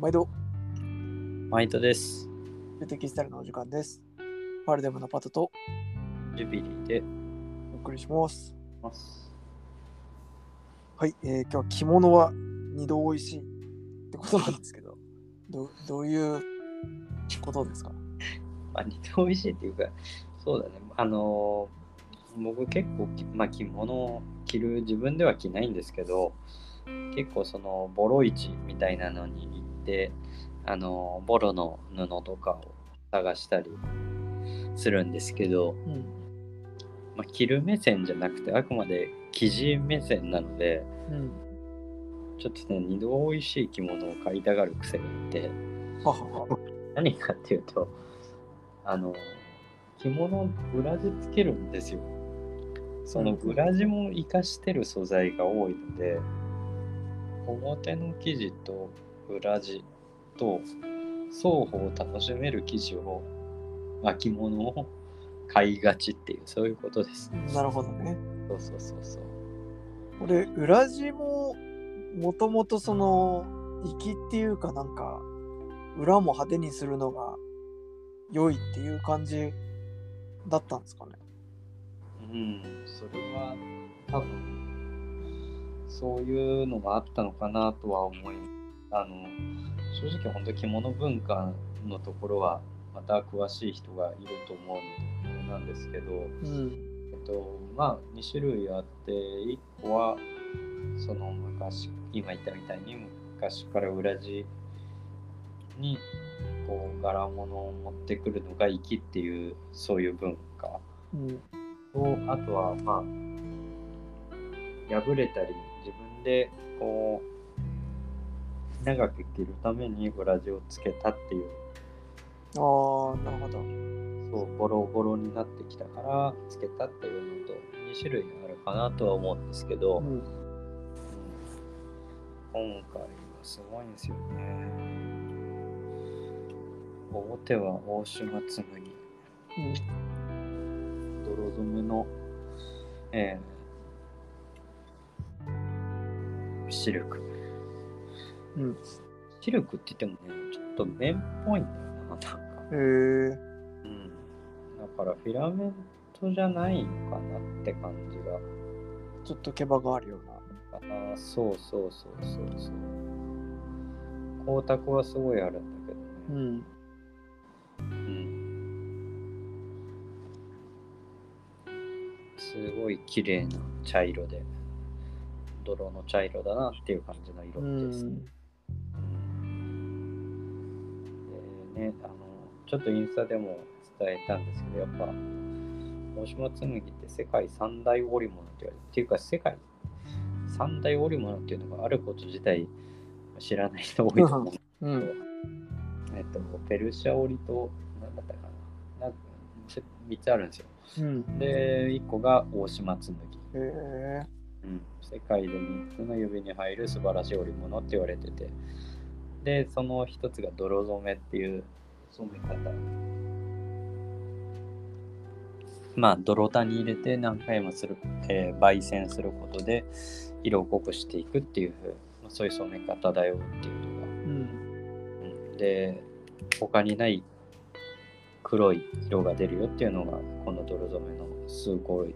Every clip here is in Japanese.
毎度、マイトです。テテキスタルのお時間です。パルデムのパトとジュビリーでお送りします。はい、えー今日は着物は二度おいしいってことなんですけど、どうどういうことですか？まあ、似て美味しいっていうか、そうだね。あのー僕結構き、まあ、着物を着る自分では着ないんですけど、結構そのボロ市みたいなのに行って、あのーボロの布とかを探したりするんですけど、うん。まあ、着る目線じゃなくてあくまで生地目線なので、うん。ちょっとね、二度美味しい着物を買いたがる癖があって。何かっていうとあの着物裏地つけるんですよその裏地も活かしてる素材が多いので表の生地と裏地と双方楽しめる生地をまあ着物を買いがちっていうそういうことですなるほどね。そうそうそうそうこれ、裏地ももともとその、粋っていうかなんか、裏も派手にするのが良いっていう感じだったんですかね。うん、それは多分そういうのがあったのかなとは思いあの正直本当着物文化のところはまた詳しい人がいると思うのでなんですけど、うん。えっと、まあ2種類あって1個はその昔今言ったみたいに昔から裏地にこう柄物を持ってくるのが粋っていうそういう文化。うん。とあとはまあ破れたり自分でこう長く着るために裏地をつけたっていうああ、なるほど。そうボロボロになってきたからつけたっていうのと2種類あるかなとは思うんですけど、うん。うん今回はすごいんですよね表は大島紬うん。泥染めの、えーシルク。うん。シルクって言ってもね、ちょっと綿っぽいんだよな、なんか。へえ。うん。だからフィラメントじゃないのかなって感じが。ちょっと毛羽があるような。ああ、そうそうそうそうそう。光沢はすごいあるんだけどね。うん。うん。すごい綺麗な茶色で、泥の茶色だなっていう感じのう色です。ん。ね、あのちょっとインスタでも伝えたんですけど、やっぱ大島紬って世界三大織物って言われて、っていうか世界三大織物っていうのがあること自体知らない人多いと思うんですけど、うん。えっと、ペルシャ織と、なんだったかな、なんか3つあるんですよ。うん。で、1個が大島紬。へえ。うん、世界で3つの指に入る素晴らしい織物って言われててでその一つが泥染めっていう染め方まあ泥田に入れて何回もする、えー焙煎することで色を濃くしていくっていうまあそういう染め方だよっていうのが、うん。うん、で他にない黒い色が出るよっていうのがこの泥染めのすごい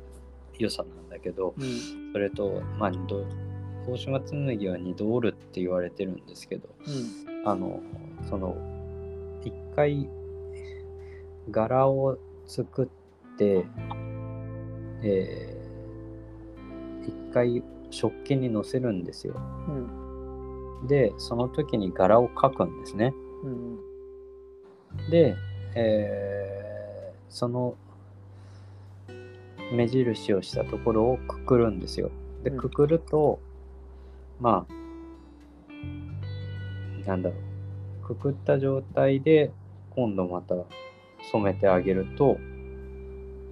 良さなんだけど、うん。それと、まあ、大島紬は二度折るって言われてるんですけど、うん。あの、その、一回、柄を作って、えー一回食器に乗せるんですよ。うん。で、その時に柄を描くんですね。うん。で、えーその目印をしたところをくくるんですよ。で、うんくくると、まあ、なんだろう、くくった状態で今度また染めてあげると、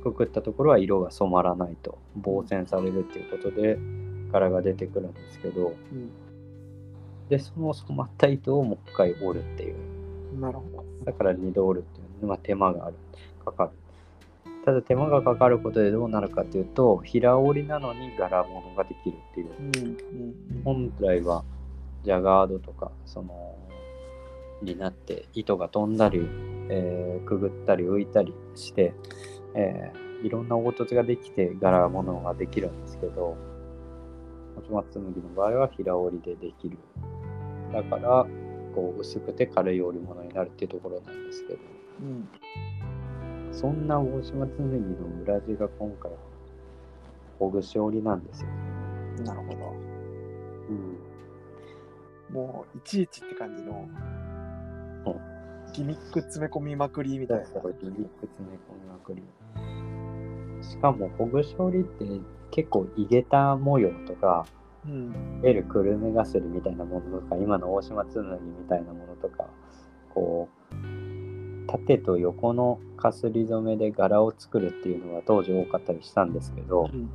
くくったところは色が染まらないと、防染されるっていうことで柄が出てくるんですけど、で、その染まった糸をもう一回折るっていう。うん。なるほど。だから二度折るっていうまあ、手間がある、かかる。ただ手間がかかることでどうなるかというと、平織りなのに柄物ができるっていう。うん。うん。本来はジャガードとか、その、になって糸が飛んだり、えーくぐったり浮いたりして、えーいろんな凹凸ができて柄物ができるんですけど持松紬の場合は平織りでできるだからこう薄くて軽い織物になるっていうところなんですけどうん。そんな大島紬の裏地が今回ほぐし織りなんですよ。なるほど。うん、もういちいちって感じのうんギミック詰め込みまくりみたいな。ギミック詰め込みまくり。しかもほぐし織りって結構井桁模様とか、うん。いわゆるくるめがすりみたいなものとか、今の大島紬みたいなものとか、こう、縦と横のかすり染めで柄を作るっていうのは当時多かったりしたんですけど、うん。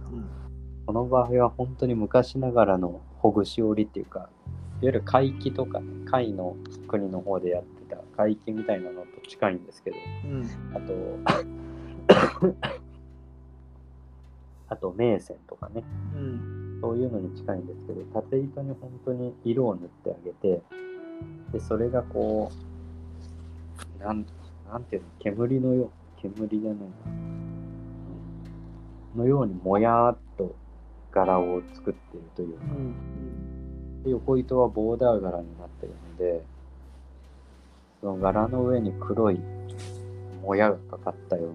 この場合は本当に昔ながらのほぐし織りっていうか、いわゆる海域とかね、貝の国の方でやってた海域みたいなのと近いんですけど、うん。あと、あと、名線とかね、うん。そういうのに近いんですけど、縦糸に本当に色を塗ってあげて、で、それがこう、なん、なんていうの、煙のよう、煙じゃないな、のようにもやーっと柄を作っているといううか、ん。で横糸はボーダー柄になってるので、その柄の上に黒いもやがかかったよ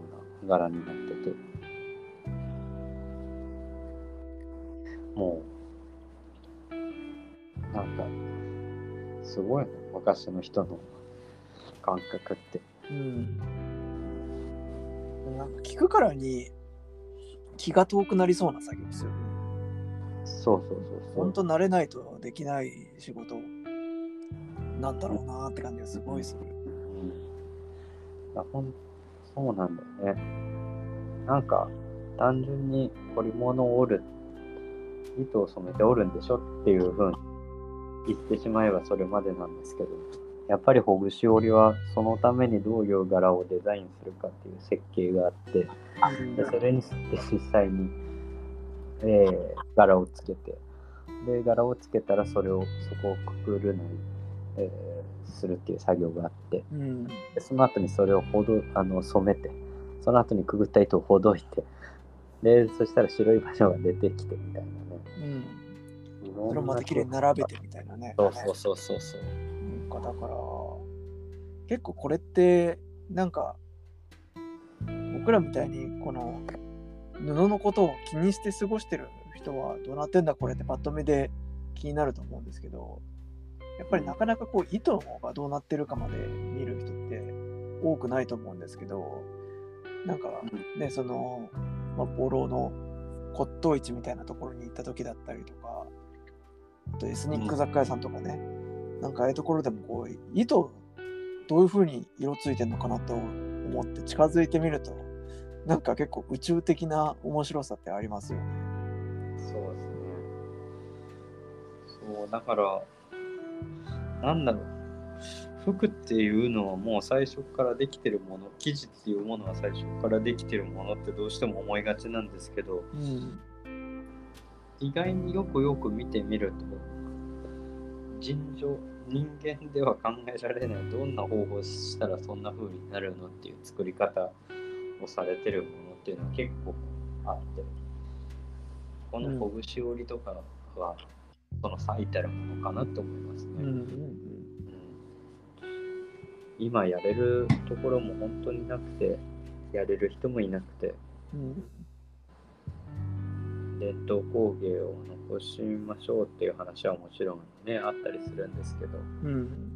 うな柄になってて、もう、なんか、すごいね、昔の人の感覚って。うん。なんか聞くからに気が遠くなりそうな作業ですよね。そうそうそうそう。本当慣れないとできない仕事なんだろうなって感じがすごいする。うんあほんそうなんだよね。なんか、単純に織物を織る、糸を染めて織るんでしょっていう風に言ってしまえばそれまでなんですけど、やっぱりほぐし織りはそのためにどういう柄をデザインするかっていう設計があって、でそれにして実際に、えー柄をつけて、で、柄をつけたらそれを、そこをくくるなり、えーするっていう作業があって、うん。でその後にそれをほどあの染めて、その後にくぐった糸をほどいて、で、そしたら白い場所が出てきてみたいなね。うん。それをまた綺麗に並べてみたいなね。そうそうそうそうそう。かだから結構これってなんか僕らみたいにこの布のことを気にして過ごしてる人はどうなってんだこれってパッと見で気になると思うんですけどやっぱりなかなかこう糸がどうなってるかまで見る人って多くないと思うんですけどなんかねその、まあ、ボロの骨董市みたいなところに行った時だったりとかあとエスニック雑貨屋さんとかね、なんかああいうところでもこう糸どういう風に色ついてるのかなと思って近づいてみるとなんか結構宇宙的な面白さってありますよね。そうですね。そう、だから、なんだろう。服っていうのはもう最初からできてるもの、生地っていうものは最初からできてるものってどうしても思いがちなんですけど、うん。意外によくよく見てみると、尋常、人間では考えられない、どんな方法をしたらそんな風になるのっていう作り方をされてるものっていうのは結構あって、このほぐし織りとかは、その最たるものかなと思いますね。うんうんうん今やれるところも本当になくて、やれる人もいなくて、うん。伝統工芸を残しましょうっていう話はもちろんね、あったりするんですけど、うん。うん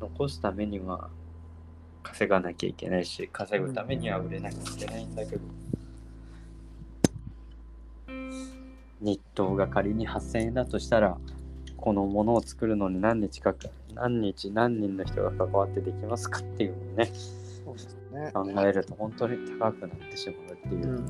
残すためには稼がなきゃいけないし、稼ぐためには売れなきゃいけないんだけど、日当が仮に8000円だとしたら、このものを作るのに何日かか、何日何人の人が関わってできますかっていうのをね、そうですね。考えると本当に高くなってしまうっていうう、ん。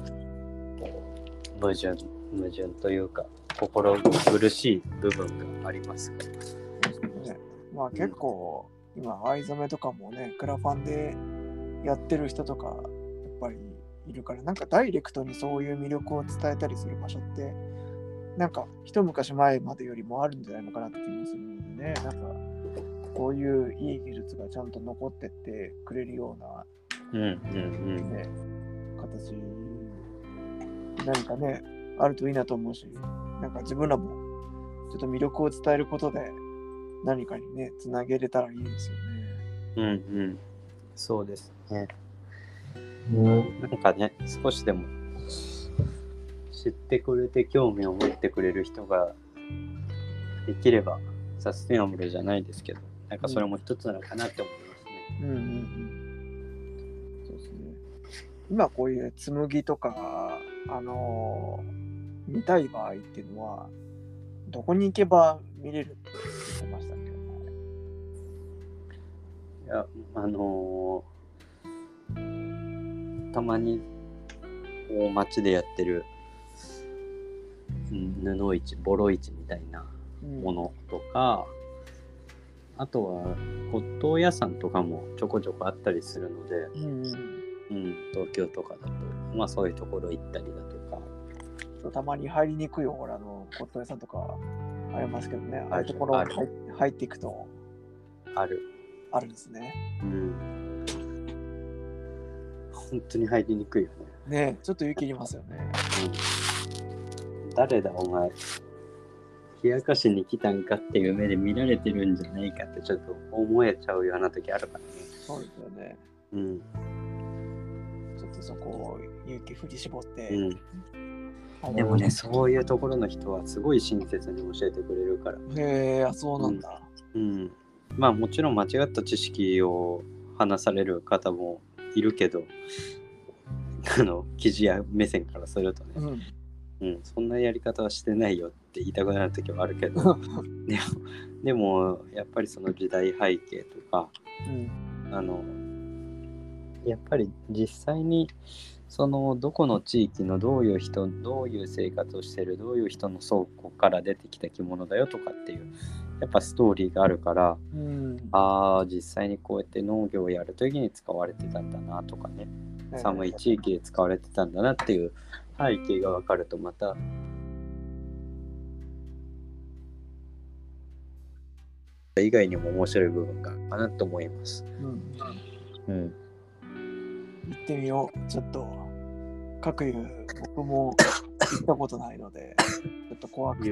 矛盾、矛盾というか、心苦しい部分がありますから。ね、まあ結構今藍染めとかもねクラファンでやってる人とかやっぱりいるからなんかダイレクトにそういう魅力を伝えたりする場所ってなんか一昔前までよりもあるんじゃないのかなって気もするんでね。なんかこういういい技術がちゃんと残ってってくれるようなうんうんね、形何かねあるといいなと思うしなんか自分らもちょっと魅力を伝えることで何かにねつなげれたらいいですよね。うん。うんうん。そうですね。なんかね、少しでも知ってくれて興味を持ってくれる人ができればサステナブルじゃないですけど、なんかそれも一つなのかなって思いますね。うんうんうん。そうですね。今こういう紬とかあのー見たい場合っていうのはどこに行けば見れるって言ってましたっけ？どね。いや、あのーたまにこう街でやってるうん布市、ボロ市みたいなうん。ものとか、あとは骨董屋さんとかもちょこちょこあったりするので、うんうんうん、東京とかだと、まあそういうところ行ったりだとか、そうたまに入りにくいほらあの骨董屋さんとかありますけどね、ああいうところ入入っていくとある。あるんですね。うん。本当に入りにくいよね。ねちょっと勇気いりますよね。うん。誰だお前。冷やかしに来たんかっていう目で見られてるんじゃないかってちょっと思えちゃうような時あるからね。そうですよね。うん。ちょっとそこを勇気振り絞って。うん。でもね、そういうところの人はすごい親切に教えてくれるから。へえ、あ、そうなんだ。うん。まあもちろん間違った知識を話される方もいるけど、あの、記事や目線からするとね、うん。うん、そんなやり方はしてないよって言いたくなる時はあるけど、でも、でもやっぱりその時代背景とか、うん。あの、やっぱり実際にそのどこの地域のどういう人どういう生活をしてるどういう人の倉庫から出てきた着物だよとかっていうやっぱストーリーがあるからうん。ああ実際にこうやって農業をやる時に使われてたんだなとかね寒い地域で使われてたんだなっていう背景が分かるとまた以外にも面白い部分があるかなと思います。うん。うん、行ってみよう。ちょっと、各有、僕も行ったことないので、ちょっと怖くて、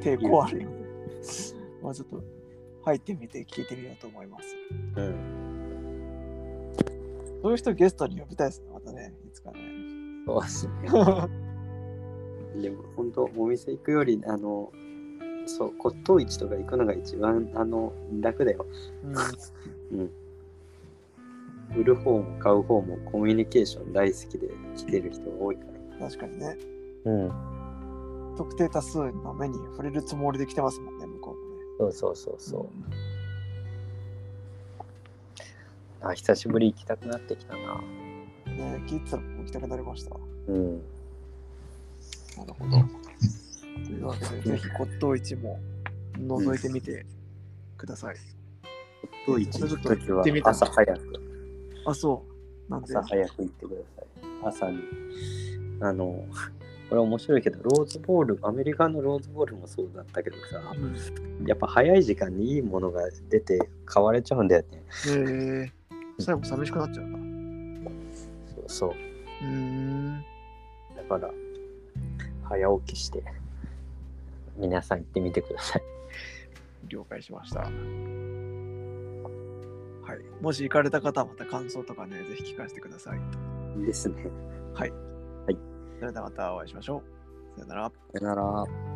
抵抗あるので、まあちょっと入ってみて聞いてみようと思います。うん、そういう人ゲストに呼びたいですね、またね、いつかね。そうですね。でも本当お店行くよりあのそう骨董市とか行くのが一番あの楽だよ。うんうん。売る方も買う方もコミュニケーション大好きで来てる人が多いから。確かにね、うん。特定多数の目に触れるつもりで来てますもんね、向こうもね。そうそうそうそう。あ久しぶり行きたくなってきたな。ね聞いてたらもう行きたくなりました。うん。なるほど。というわけで、ぜひ骨董市も覗いてみてください。骨董市行くときは朝早く。あ、そう。なんで、朝早く行ってください。朝に。あの、これ面白いけど、ローズボール、アメリカのローズボールもそうだったけどさ、うんやっぱ早い時間にいいものが出て買われちゃうんだよね。へえ最後寂しくなっちゃうな。うそうそう。ーん。だから、早起きして、皆さん行ってみてください。了解しました。はい。もし行かれた方はまた感想とかね、ぜひ聞かせてください。ですね。それではまたお会いしましょう。さよなら。さよなら。